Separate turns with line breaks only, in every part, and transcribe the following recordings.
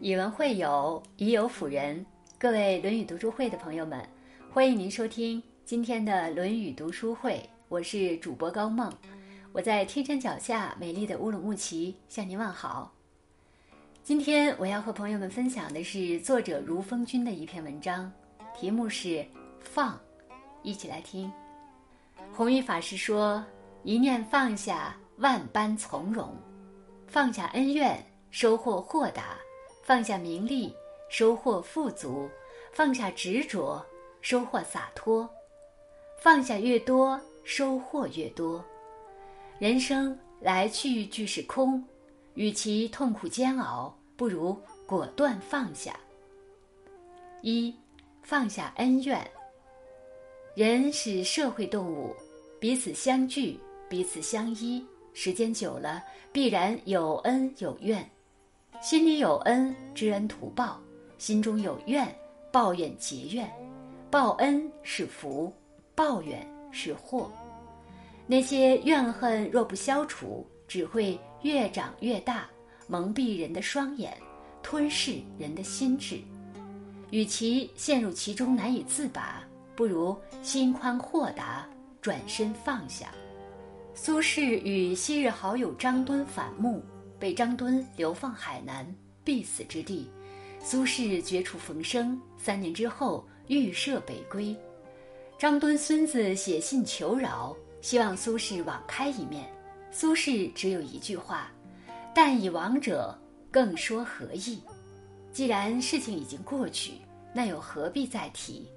以文会友，以友辅仁。各位《论语》读书会的朋友们，欢迎您收听今天的《论语》读书会。我是主播高梦，我在天山脚下美丽的乌鲁木齐向您问好。今天我要和朋友们分享的是作者如风君的一篇文章，题目是《放》，一起来听。弘一法师说：“一念放下，万般从容；放下恩怨，收获豁达。”放下名利，收获富足；放下执着，收获洒脱。放下越多，收获越多。人生来去俱是空，与其痛苦煎熬，不如果断放下。一，放下恩怨。人是社会动物，彼此相聚，彼此相依，时间久了，必然有恩有怨。心里有恩，知恩图报；心中有怨，抱怨结怨。报恩是福，抱怨是祸。那些怨恨若不消除，只会越长越大，蒙蔽人的双眼，吞噬人的心智。与其陷入其中难以自拔，不如心宽豁达，转身放下。苏轼与昔日好友张敦反目。被张敦流放海南，必死之地。苏轼绝处逢生，三年之后预设北归。张敦孙子写信求饶，希望苏轼网开一面。苏轼只有一句话：“但以亡者，更说何意？”既然事情已经过去，那又何必再提？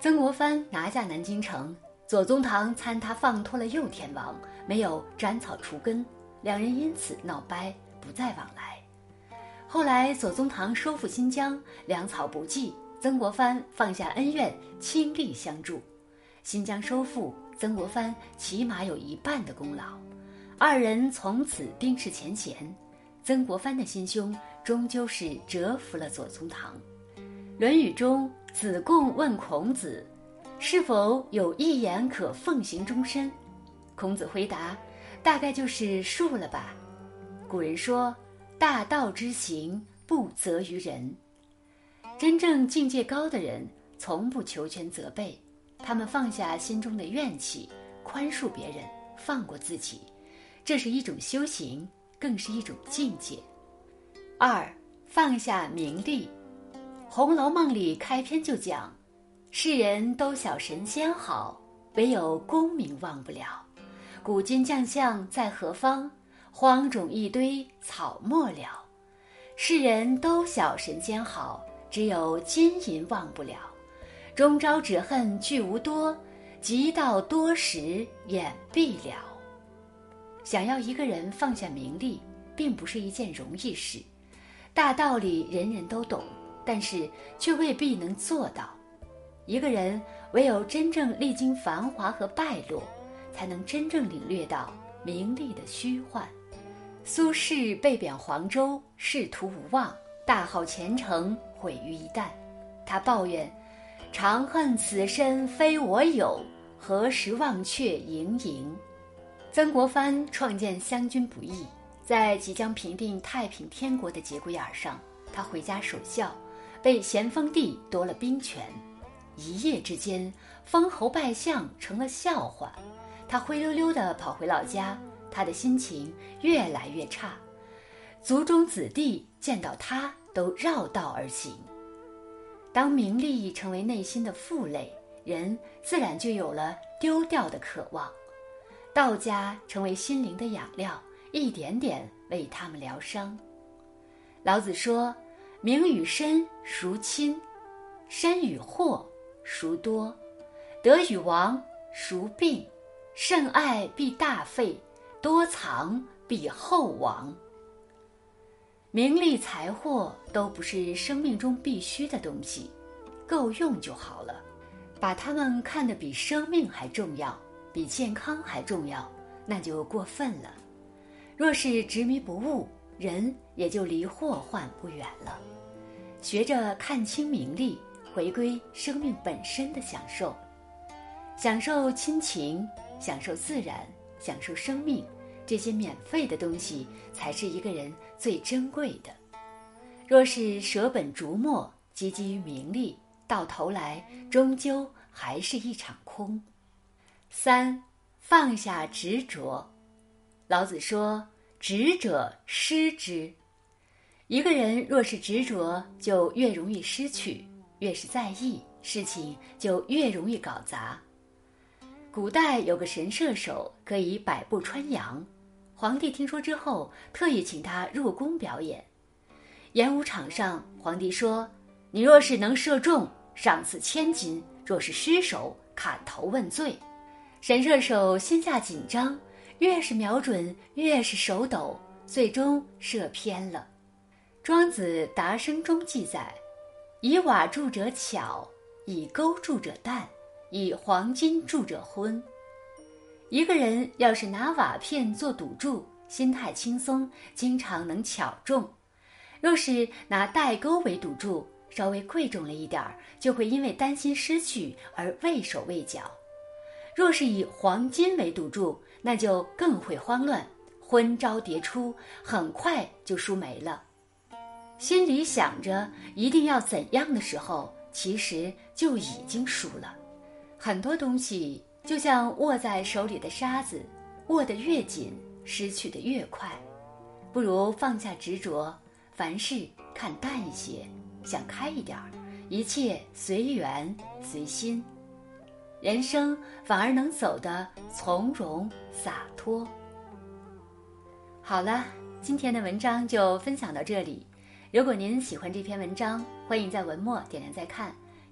曾国藩拿下南京城，左宗棠参他放脱了右天王，没有斩草除根。两人因此闹掰，不再往来。后来左宗棠收复新疆，粮草不济，曾国藩放下恩怨，倾力相助。新疆收复，曾国藩起码有一半的功劳。二人从此冰释前嫌。曾国藩的心胸终究是折服了左宗棠。《论语》中，子贡问孔子：“是否有一言可奉行终身？”孔子回答。大概就是术了吧。古人说：“大道之行，不责于人。”真正境界高的人，从不求全责备，他们放下心中的怨气，宽恕别人，放过自己，这是一种修行，更是一种境界。二，放下名利，《红楼梦》里开篇就讲：“世人都晓神仙好，唯有功名忘不了。”古今将相在何方？荒冢一堆草没了。世人都晓神仙好，只有金银忘不了。终朝只恨聚无多，及到多时眼闭了。想要一个人放下名利，并不是一件容易事。大道理人人都懂，但是却未必能做到。一个人唯有真正历经繁华和败落。才能真正领略到名利的虚幻。苏轼被贬黄州，仕途无望，大好前程毁于一旦。他抱怨：“长恨此身非我有，何时忘却营营。”曾国藩创建湘军不易，在即将平定太平天国的节骨眼上，他回家守孝，被咸丰帝夺了兵权，一夜之间，封侯拜相成了笑话。他灰溜溜地跑回老家，他的心情越来越差。族中子弟见到他都绕道而行。当名利成为内心的负累，人自然就有了丢掉的渴望。道家成为心灵的养料，一点点为他们疗伤。老子说：“名与身孰亲？身与祸孰多？德与亡孰病？”甚爱必大费，多藏必厚亡。名利财货都不是生命中必须的东西，够用就好了。把它们看得比生命还重要，比健康还重要，那就过分了。若是执迷不悟，人也就离祸患不远了。学着看清名利，回归生命本身的享受，享受亲情。享受自然，享受生命，这些免费的东西才是一个人最珍贵的。若是舍本逐末，汲汲于名利，到头来终究还是一场空。三，放下执着。老子说：“执者失之。”一个人若是执着，就越容易失去；越是在意，事情就越容易搞砸。古代有个神射手，可以百步穿杨。皇帝听说之后，特意请他入宫表演。演武场上，皇帝说：“你若是能射中，赏赐千金；若是失手，砍头问罪。”神射手心下紧张，越是瞄准，越是手抖，最终射偏了。庄子《达生》中记载：“以瓦筑者巧，以钩筑者淡，以黄金铸者昏。”一个人要是拿瓦片做赌注，心态轻松，经常能巧中。若是拿带钩为赌注，稍微贵重了一点儿，就会因为担心失去而畏手畏脚；若是以黄金为赌注，那就更会慌乱，昏招迭出，很快就输没了。心里想着一定要怎样的时候，其实就已经输了。很多东西就像握在手里的沙子，握得越紧，失去的越快。不如放下执着。凡事看淡一些，想开一点儿，一切随缘随心，人生反而能走得从容洒脱。好了，今天的文章就分享到这里。如果您喜欢这篇文章，欢迎在文末点亮再看，